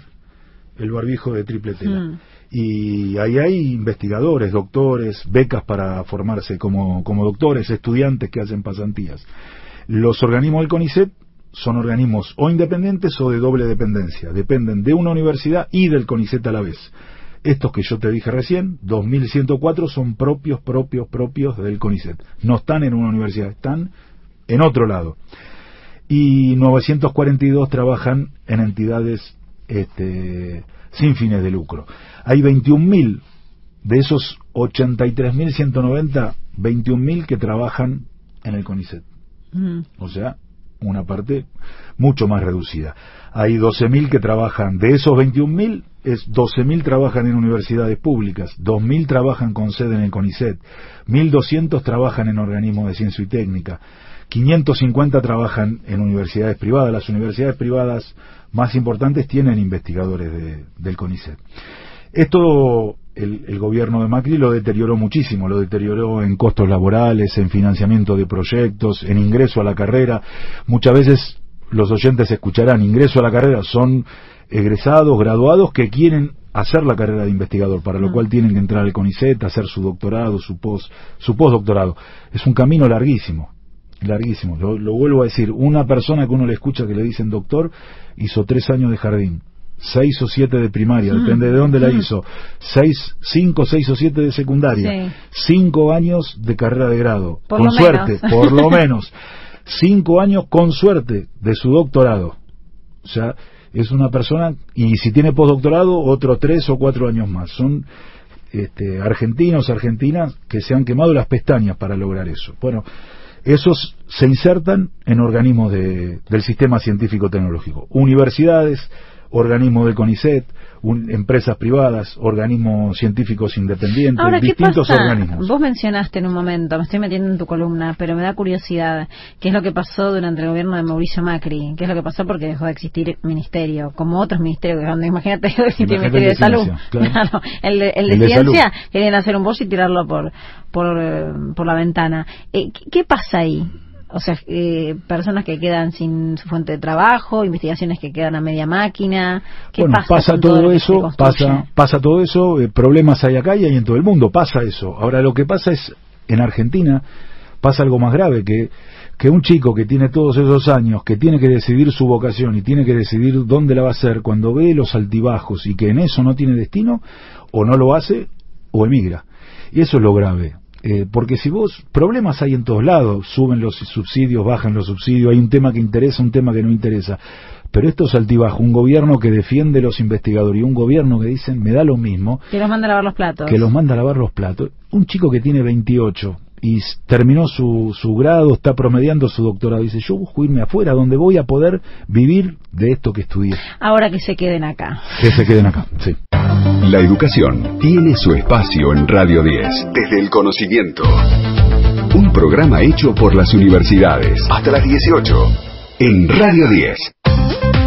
el barbijo de triple tela. Mm y ahí hay investigadores, doctores, becas para formarse como, como doctores, estudiantes que hacen pasantías. Los organismos del CONICET son organismos o independientes o de doble dependencia, dependen de una universidad y del CONICET a la vez. Estos que yo te dije recién, 2104, son propios, propios, propios del CONICET. No están en una universidad, están en otro lado. Y 942 trabajan en entidades este, sin fines de lucro. Hay 21.000 de esos 83.190, 21.000 que trabajan en el CONICET. Mm. O sea, una parte mucho más reducida. Hay 12.000 que trabajan, de esos 21.000, es 12.000 trabajan en universidades públicas, 2.000 trabajan con sede en el CONICET, 1.200 trabajan en organismos de ciencia y técnica, 550 trabajan en universidades privadas. Las universidades privadas más importantes tienen investigadores del CONICET. Esto el, el, gobierno de Macri lo deterioró muchísimo, lo deterioró en costos laborales, en financiamiento de proyectos, en ingreso a la carrera. Muchas veces los oyentes escucharán, ingreso a la carrera son egresados, graduados que quieren hacer la carrera de investigador, para lo mm. cual tienen que entrar al CONICET, hacer su doctorado, su post, su postdoctorado. Es un camino larguísimo, larguísimo. Lo, lo, vuelvo a decir, una persona que uno le escucha que le dicen doctor hizo tres años de jardín, seis o siete de primaria, mm. depende de dónde la mm. hizo, seis, cinco, seis o siete de secundaria, cinco años de carrera de grado, con suerte, por lo menos, cinco años con suerte de su doctorado. O sea, es una persona, y si tiene postdoctorado, otros tres o cuatro años más. Son este, argentinos, argentinas, que se han quemado las pestañas para lograr eso. Bueno, esos se insertan en organismos de, del sistema científico tecnológico, universidades, organismos del CONICET, empresas privadas, organismos científicos independientes, distintos organismos. Vos mencionaste en un momento, me estoy metiendo en tu columna, pero me da curiosidad, ¿qué es lo que pasó durante el gobierno de Mauricio Macri? ¿Qué es lo que pasó porque dejó de existir ministerio? Como otros ministerios, imagínate, dejó de existir ministerio de, salud. Claro. el de, el de ciencia, querían hacer un bolso y tirarlo por, por, eh, por la ventana. Eh, ¿Qué pasa ahí? O sea, eh, personas que quedan sin su fuente de trabajo, investigaciones que quedan a media máquina. ¿Qué bueno, pasa, todo, eso, pasa, pasa todo eso, eh, problemas hay acá y hay en todo el mundo, pasa eso. Ahora lo que pasa es, en Argentina, pasa algo más grave, que, que un chico que tiene todos esos años, que tiene que decidir su vocación y tiene que decidir dónde la va a hacer, cuando ve los altibajos y que en eso no tiene destino, o no lo hace, o emigra. Y eso es lo grave. Eh, porque si vos, problemas hay en todos lados, suben los subsidios, bajan los subsidios, hay un tema que interesa, un tema que no interesa. Pero esto es altibajo, un gobierno que defiende los investigadores y un gobierno que dicen, me da lo mismo. Que los manda a lavar los platos. Que los manda a lavar los platos. Un chico que tiene 28 y terminó su, su grado, está promediando su doctorado, dice, yo busco irme afuera, donde voy a poder vivir de esto que estudié. Ahora que se queden acá. Que se queden acá, sí. La educación tiene su espacio en Radio 10, desde el conocimiento. Un programa hecho por las universidades. Hasta las 18, en Radio 10.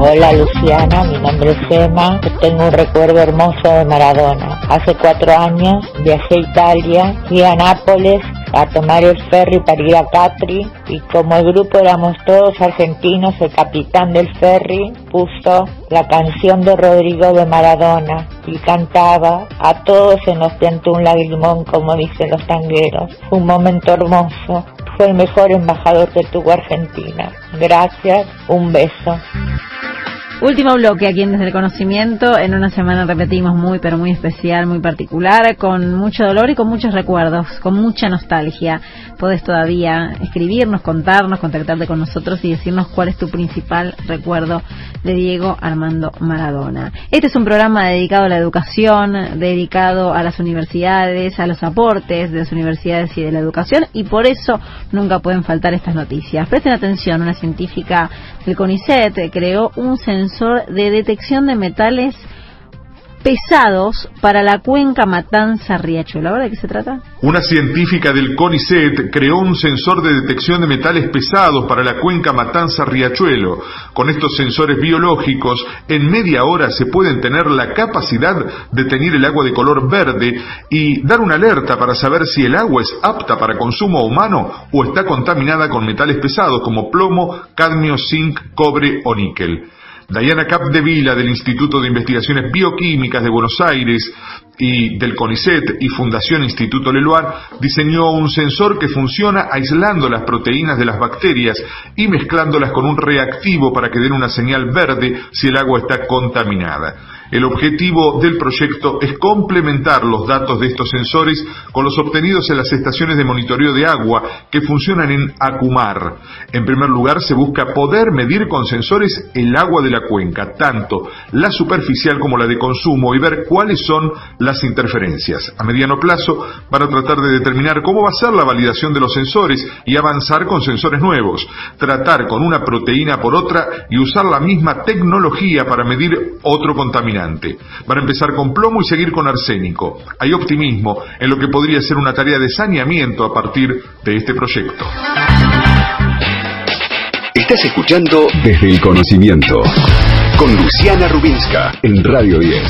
Hola Luciana, mi nombre es Emma. Tengo un recuerdo hermoso de Maradona. Hace cuatro años viajé a Italia, fui a Nápoles a tomar el ferry para ir a Capri y como el grupo éramos todos argentinos, el capitán del ferry puso la canción de Rodrigo de Maradona y cantaba a todos se nos tentó un lagrimón como dicen los tangueros. un momento hermoso. Fue el mejor embajador que tuvo Argentina. Gracias, un beso. Último bloque aquí en Desde el Conocimiento. En una semana repetimos muy, pero muy especial, muy particular, con mucho dolor y con muchos recuerdos, con mucha nostalgia. Podés todavía escribirnos, contarnos, contactarte con nosotros y decirnos cuál es tu principal recuerdo de Diego Armando Maradona. Este es un programa dedicado a la educación, dedicado a las universidades, a los aportes de las universidades y de la educación y por eso nunca pueden faltar estas noticias. Presten atención, una científica del CONICET creó un sensor de detección de metales pesados para la cuenca Matanza-Riachuelo. ¿Ahora de qué se trata? Una científica del CONICET creó un sensor de detección de metales pesados para la cuenca Matanza-Riachuelo. Con estos sensores biológicos, en media hora se pueden tener la capacidad de tener el agua de color verde y dar una alerta para saber si el agua es apta para consumo humano o está contaminada con metales pesados como plomo, cadmio, zinc, cobre o níquel. Diana Capdevila del Instituto de Investigaciones Bioquímicas de Buenos Aires y del CONICET y Fundación Instituto Leloir diseñó un sensor que funciona aislando las proteínas de las bacterias y mezclándolas con un reactivo para que den una señal verde si el agua está contaminada. El objetivo del proyecto es complementar los datos de estos sensores con los obtenidos en las estaciones de monitoreo de agua que funcionan en Acumar. En primer lugar, se busca poder medir con sensores el agua de la cuenca, tanto la superficial como la de consumo, y ver cuáles son las interferencias. A mediano plazo, para tratar de determinar cómo va a ser la validación de los sensores y avanzar con sensores nuevos, tratar con una proteína por otra y usar la misma tecnología para medir otro contaminante para empezar con plomo y seguir con arsénico. Hay optimismo en lo que podría ser una tarea de saneamiento a partir de este proyecto. Estás escuchando desde el conocimiento. con Luciana Rubinska en Radio 10.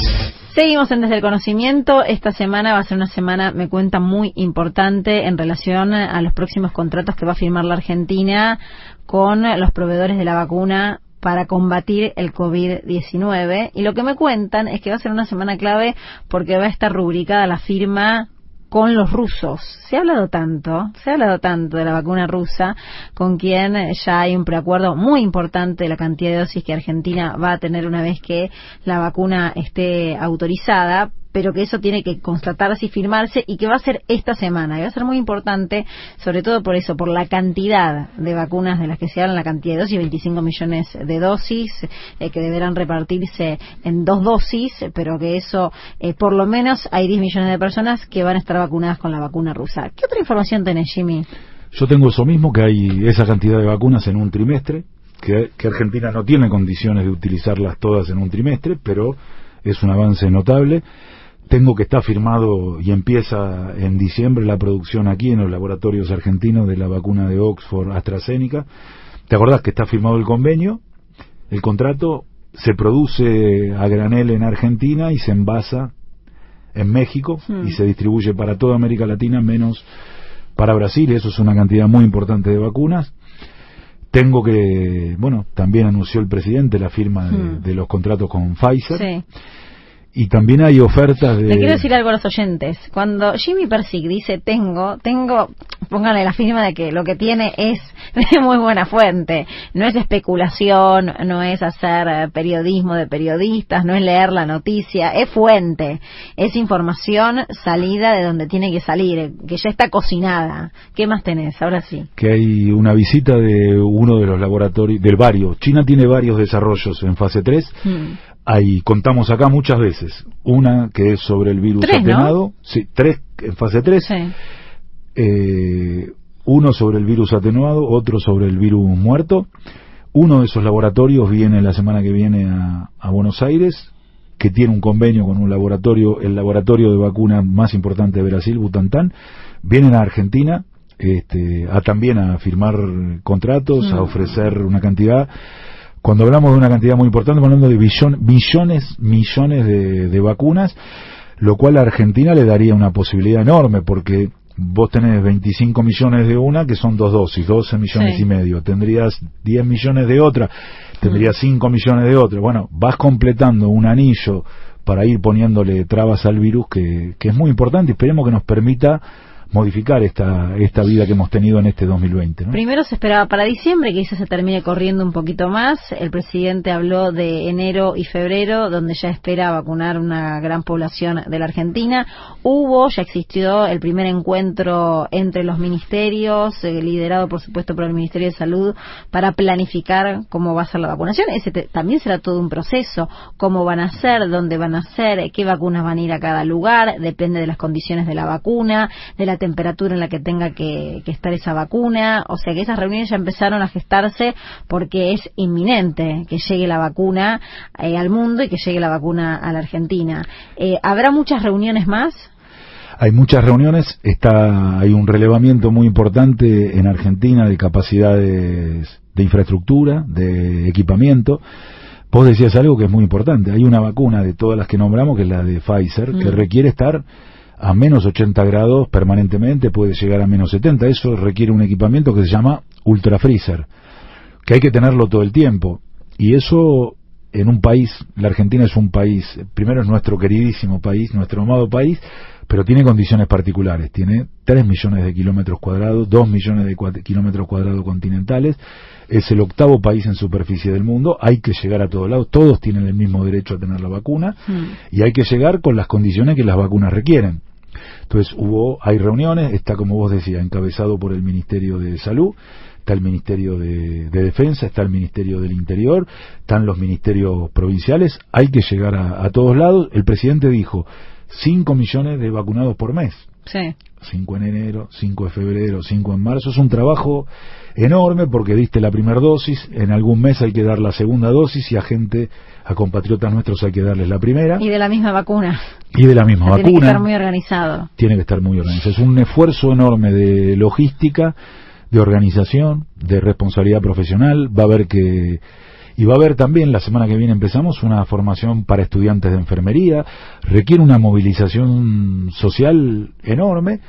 Seguimos en Desde el Conocimiento. Esta semana va a ser una semana, me cuenta, muy importante en relación a los próximos contratos que va a firmar la Argentina con los proveedores de la vacuna para combatir el COVID-19. Y lo que me cuentan es que va a ser una semana clave porque va a estar rubricada la firma con los rusos. Se ha hablado tanto, se ha hablado tanto de la vacuna rusa, con quien ya hay un preacuerdo muy importante de la cantidad de dosis que Argentina va a tener una vez que la vacuna esté autorizada, pero que eso tiene que constatarse y firmarse y que va a ser esta semana. Y va a ser muy importante, sobre todo por eso, por la cantidad de vacunas de las que se hablan, la cantidad de dosis, 25 millones de dosis, eh, que deberán repartirse en dos dosis, pero que eso, eh, por lo menos, hay 10 millones de personas que van a estar vacunadas con la vacuna rusa. ¿Qué otra información tenés, Jimmy? Yo tengo eso mismo, que hay esa cantidad de vacunas en un trimestre, que, que Argentina no tiene condiciones de utilizarlas todas en un trimestre, pero es un avance notable. Tengo que está firmado y empieza en diciembre la producción aquí en los laboratorios argentinos de la vacuna de Oxford AstraZeneca. ¿Te acordás que está firmado el convenio? El contrato se produce a granel en Argentina y se envasa en México y se distribuye para toda América Latina menos para Brasil. Eso es una cantidad muy importante de vacunas. Tengo que, bueno, también anunció el presidente la firma de, de los contratos con Pfizer. Sí. Y también hay ofertas de... Le quiero decir algo a los oyentes. Cuando Jimmy Persig dice tengo, tengo, pónganle la firma de que lo que tiene es de muy buena fuente. No es especulación, no es hacer eh, periodismo de periodistas, no es leer la noticia, es fuente. Es información salida de donde tiene que salir, que ya está cocinada. ¿Qué más tenés? Ahora sí. Que hay una visita de uno de los laboratorios, del varios. China tiene varios desarrollos en fase 3. Hmm. Ahí contamos acá muchas veces. Una que es sobre el virus Tres, ¿no? atenuado. Sí, tres en fase 3. Sí. Eh, uno sobre el virus atenuado, otro sobre el virus muerto. Uno de esos laboratorios viene la semana que viene a, a Buenos Aires, que tiene un convenio con un laboratorio, el laboratorio de vacuna más importante de Brasil, Butantan. Vienen a Argentina este, a también a firmar contratos, a Mm. ofrecer una cantidad. Cuando hablamos de una cantidad muy importante, estamos hablando de billon- millones, millones de, de vacunas, lo cual a Argentina le daría una posibilidad enorme, porque vos tenés 25 millones de una, que son dos dosis, 12 millones Sí. y medio, tendrías 10 millones de otra, tendrías 5 millones de otra. Bueno, vas completando un anillo para ir poniéndole trabas al virus que, que es muy importante y esperemos que nos permita modificar esta, esta vida que hemos tenido en este 2020. ¿no? Primero se esperaba para diciembre, que quizás se termine corriendo un poquito más. El presidente habló de enero y febrero, donde ya espera vacunar una gran población de la Argentina. Hubo, ya existió el primer encuentro entre los ministerios, eh, liderado por supuesto por el Ministerio de Salud, para planificar cómo va a ser la vacunación. Ese te- también será todo un proceso, cómo van a ser, dónde van a ser, qué vacunas van a ir a cada lugar, depende de las condiciones de la vacuna, de la temperatura en la que tenga que, que estar esa vacuna. O sea que esas reuniones ya empezaron a gestarse porque es inminente que llegue la vacuna eh, al mundo y que llegue la vacuna a la Argentina. Eh, ¿Habrá muchas reuniones más? Hay muchas reuniones, está, hay un relevamiento muy importante en Argentina de capacidades de infraestructura, de equipamiento. Vos decías algo que es muy importante. Hay una vacuna de todas las que nombramos, que es la de Pfizer, que Mm. requiere estar a menos 80 grados permanentemente, puede llegar a menos 70. Eso requiere un equipamiento que se llama Ultra Freezer, que hay que tenerlo todo el tiempo. Y eso en un país, la Argentina es un país, primero es nuestro queridísimo país, nuestro amado país, pero tiene condiciones particulares. Tiene 3 millones de kilómetros cuadrados, 2 millones de kilómetros cuadrados continentales. Es el octavo país en superficie del mundo. Hay que llegar a todos lados. Todos tienen el mismo derecho a tener la vacuna y hay que llegar con las condiciones que las vacunas requieren. Entonces hubo, hay reuniones, está como vos decías, encabezado por el Ministerio de Salud, está el Ministerio de, de Defensa, está el Ministerio del Interior, están los ministerios provinciales, hay que llegar a, a todos lados. El presidente dijo 5 millones de vacunados por mes. Sí. 5 en enero, 5 de febrero, 5 en marzo. Es un trabajo enorme porque diste la primera dosis, en algún mes hay que dar la segunda dosis y a gente, a compatriotas nuestros hay que darles la primera Y de la misma vacuna. y de la misma Tiene que vacuna estar muy organizado. tiene que estar muy organizado. Es un esfuerzo enorme de logística, de organización, de responsabilidad profesional. Va a haber que Y va a haber también, la semana que viene empezamos, una formación para estudiantes de enfermería. Requiere una movilización social enorme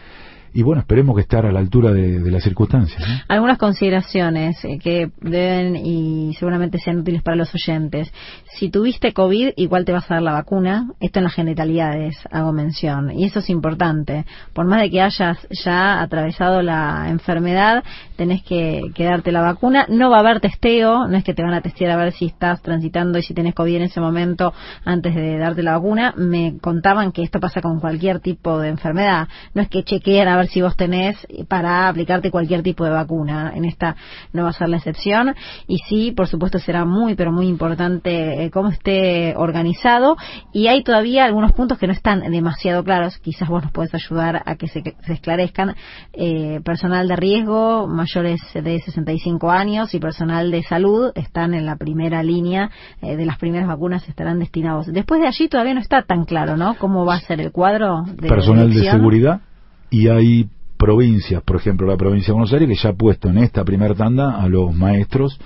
y bueno, esperemos que esté a la altura de, las circunstancias. Algunas consideraciones eh, que deben y seguramente sean útiles para los oyentes. Si tuviste COVID, igual te vas a dar la vacuna. Esto en las genitalidades hago mención. Y eso es importante. Por más de que hayas ya atravesado la enfermedad, tenés que, darte la vacuna. No va a haber testeo, no es que te van a testear a ver si estás transitando y si tienes COVID en ese momento antes de darte la vacuna. Me contaban que esto pasa con cualquier tipo de enfermedad. No es que chequeen a ver si vos tenés para aplicarte cualquier tipo de vacuna. En esta no va a ser la excepción. Y sí, por supuesto, será muy, pero muy importante eh, cómo esté organizado. Y hay todavía algunos puntos que no están demasiado claros. Quizás vos nos puedes ayudar a que se, esclarezcan. Eh, personal de riesgo, mayores de 65 años y personal de salud están en la primera línea eh, de las primeras vacunas estarán destinados. Después de allí todavía no está tan claro, ¿no? ¿Cómo va a ser el cuadro de personal de seguridad? Y hay provincias, por ejemplo la provincia de Buenos Aires, que ya ha puesto en esta primera tanda a los maestros,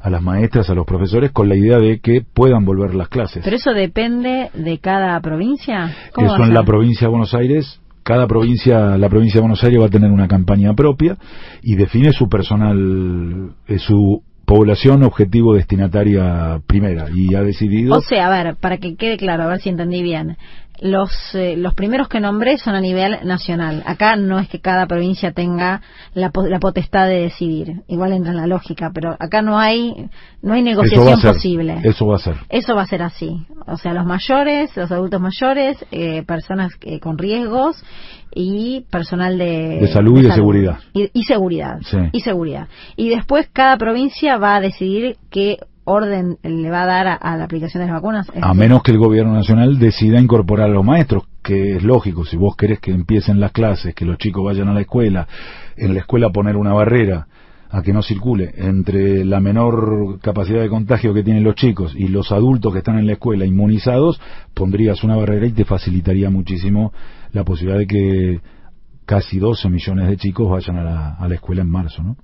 a las maestras, a los profesores, con la idea de que puedan volver las clases. ¿Pero eso depende de cada provincia? eso en la provincia de Buenos Aires cada provincia, la provincia de Buenos Aires va a tener una campaña propia y define su personal, eh, su población objetivo destinataria primera y ha decidido. O sea, a ver, para que quede claro, a ver si entendí bien los, eh, los primeros que nombré son a nivel nacional. Acá no es que cada provincia tenga la, la, potestad de decidir. Igual entra en la lógica, pero acá no hay no hay negociación posible. Eso va a ser. Eso va a ser así. O sea, los mayores, los adultos mayores, eh, personas eh, con riesgos y personal de, de salud y de, seguridad. Y, seguridad. Y seguridad. Y después cada provincia va a decidir qué orden le va a dar a, la aplicación de las vacunas? A menos que el gobierno nacional decida incorporar a los maestros, que es lógico, si vos querés que empiecen las clases, que los chicos vayan a la escuela, en la escuela poner una barrera a que no circule entre la menor capacidad de contagio que tienen los chicos y los adultos que están en la escuela inmunizados, pondrías una barrera y te facilitaría muchísimo la posibilidad de que casi 12 millones de chicos vayan a la, a la escuela en marzo, ¿no?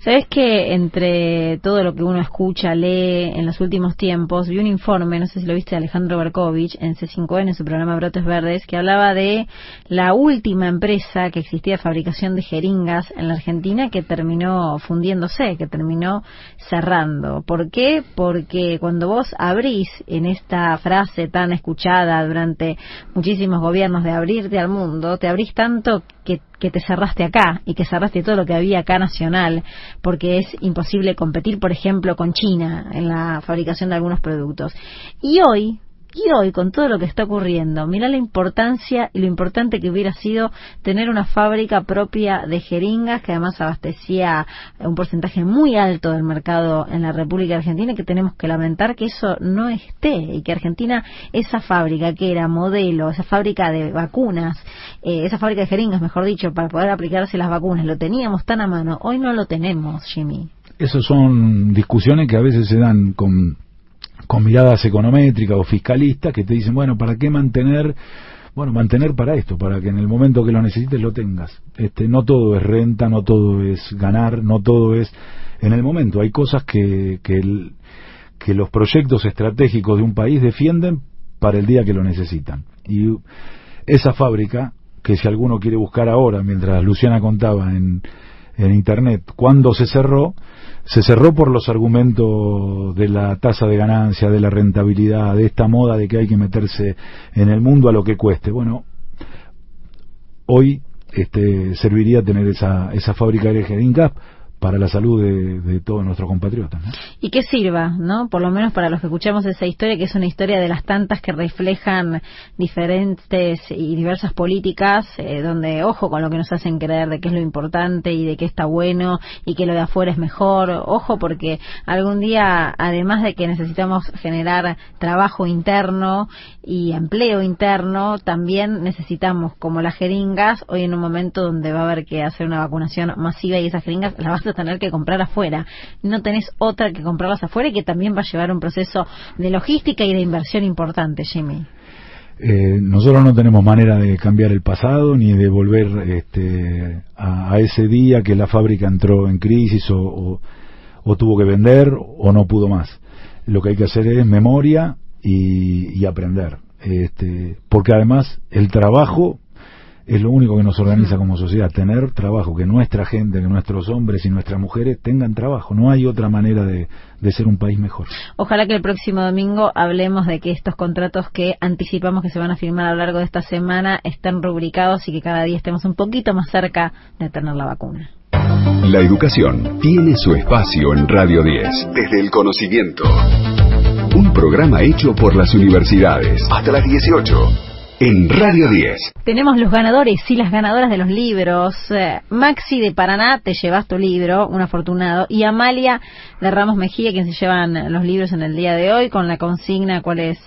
Sabes que entre todo lo que uno escucha, lee en los últimos tiempos, vi un informe, no sé si lo viste, de Alejandro Berkovich en C5N, en su programa Brotes Verdes, que hablaba de la última empresa que existía de fabricación de jeringas en la Argentina que terminó fundiéndose, que terminó cerrando. ¿Por qué? Porque cuando vos abrís en esta frase tan escuchada durante muchísimos gobiernos de abrirte al mundo, te abrís tanto que que te cerraste acá y que cerraste todo lo que había acá nacional, porque es imposible competir, por ejemplo, con China en la fabricación de algunos productos. Y hoy, y hoy, con todo lo que está ocurriendo, mira la importancia y lo importante que hubiera sido tener una fábrica propia de jeringas que además abastecía un porcentaje muy alto del mercado en la República Argentina y que tenemos que lamentar que eso no esté y que Argentina, esa fábrica que era modelo, esa fábrica de vacunas, eh, esa fábrica de jeringas, mejor dicho, para poder aplicarse las vacunas, lo teníamos tan a mano, hoy no lo tenemos, Jimmy. Esas son discusiones que a veces se dan con con miradas econométricas o fiscalistas que te dicen, bueno, ¿para qué mantener? Bueno, mantener para esto, para que en el momento que lo necesites lo tengas. Este, no todo es renta, no todo es ganar, no todo es en el momento. Hay cosas que, que, el, que los proyectos estratégicos de un país defienden para el día que lo necesitan. Y esa fábrica, que si alguno quiere buscar ahora, mientras Luciana contaba en, en Internet, cuando se cerró, se cerró por los argumentos de la tasa de ganancia, de la rentabilidad, de esta moda de que hay que meterse en el mundo a lo que cueste. Bueno, hoy este, serviría tener esa, esa fábrica de Incap para la salud de, todos nuestros compatriotas. Y que sirva, ¿no? Por lo menos para los que escuchamos esa historia, que es una historia de las tantas que reflejan diferentes y diversas políticas, eh, donde, ojo con lo que nos hacen creer de qué es lo importante y de qué está bueno y que lo de afuera es mejor. Ojo porque algún día, además de que necesitamos generar trabajo interno y empleo interno, también necesitamos, como las jeringas, hoy en un momento donde va a haber que hacer una vacunación masiva y esas jeringas las vas tener que comprar afuera. No tenés otra que comprarlas afuera y que también va a llevar un proceso de logística y de inversión importante, Jimmy. Eh, nosotros no tenemos manera de cambiar el pasado ni de volver este, a, ese día que la fábrica entró en crisis o, tuvo que vender o no pudo más. lo que hay que hacer es memoria y, y aprender. Este, porque además el trabajo es lo único que nos organiza como sociedad, tener trabajo, que nuestra gente, que nuestros hombres y nuestras mujeres tengan trabajo. No hay otra manera de, ser un país mejor. Ojalá que el próximo domingo hablemos de que estos contratos que anticipamos que se van a firmar a lo largo de esta semana estén rubricados y que cada día estemos un poquito más cerca de tener la vacuna. La educación tiene su espacio en Radio 10, desde el conocimiento. Un programa hecho por las universidades. Hasta las 18 en Radio 10. Tenemos los ganadores y las ganadoras de los libros. Eh, Maxi de Paraná, te llevas tu libro, un afortunado. Y Amalia de Ramos Mejía, quien se llevan los libros en el día de hoy, con la consigna cuál es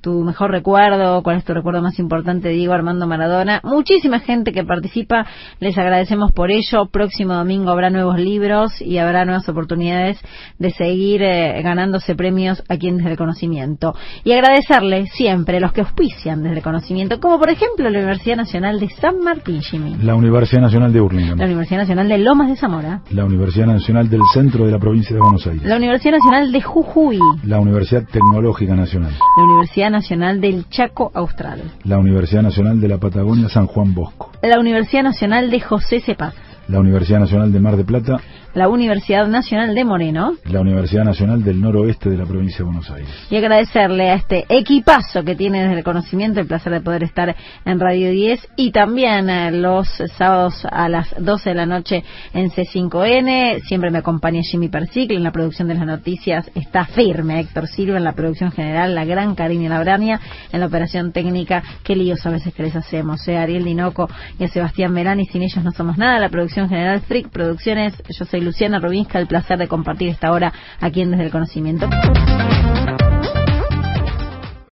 tu mejor recuerdo, cuál es tu recuerdo más importante, Diego Armando Maradona. Muchísima gente que participa, les agradecemos por ello. Próximo domingo habrá nuevos libros y habrá nuevas oportunidades de seguir eh, ganándose premios aquí en Desde el Conocimiento. Y agradecerle siempre a los que auspician Desde el Conocimiento, como por ejemplo la Universidad Nacional de San Martín, Jimmy. La Universidad Nacional de Burlingame. La Universidad Nacional de Lomas de Zamora. La Universidad Nacional del Centro de la Provincia de Buenos Aires. La Universidad Nacional de Jujuy. La Universidad Tecnológica Nacional. La Universidad Nacional del Chaco Austral. La Universidad Nacional de la Patagonia San Juan Bosco. La Universidad Nacional de José Cepaz. La Universidad Nacional de Mar de Plata la Universidad Nacional de Moreno. La Universidad Nacional del Noroeste de la provincia de Buenos Aires. Y agradecerle a este equipazo que tiene desde el conocimiento el placer de poder estar en Radio 10 y también eh, los sábados a las 12 de la noche en C5N. Siempre me acompaña Jimmy Persicle en la producción de las noticias. Está firme Héctor Silva en la producción general, la gran Karina Labrania en la operación técnica. Qué líos a veces que les hacemos. Eh? Ariel Dinoco y a Sebastián Merán y sin ellos no somos nada. La producción general Frick Producciones. Yo Luciana Rubinska, el placer de compartir esta hora aquí en Desde el Conocimiento.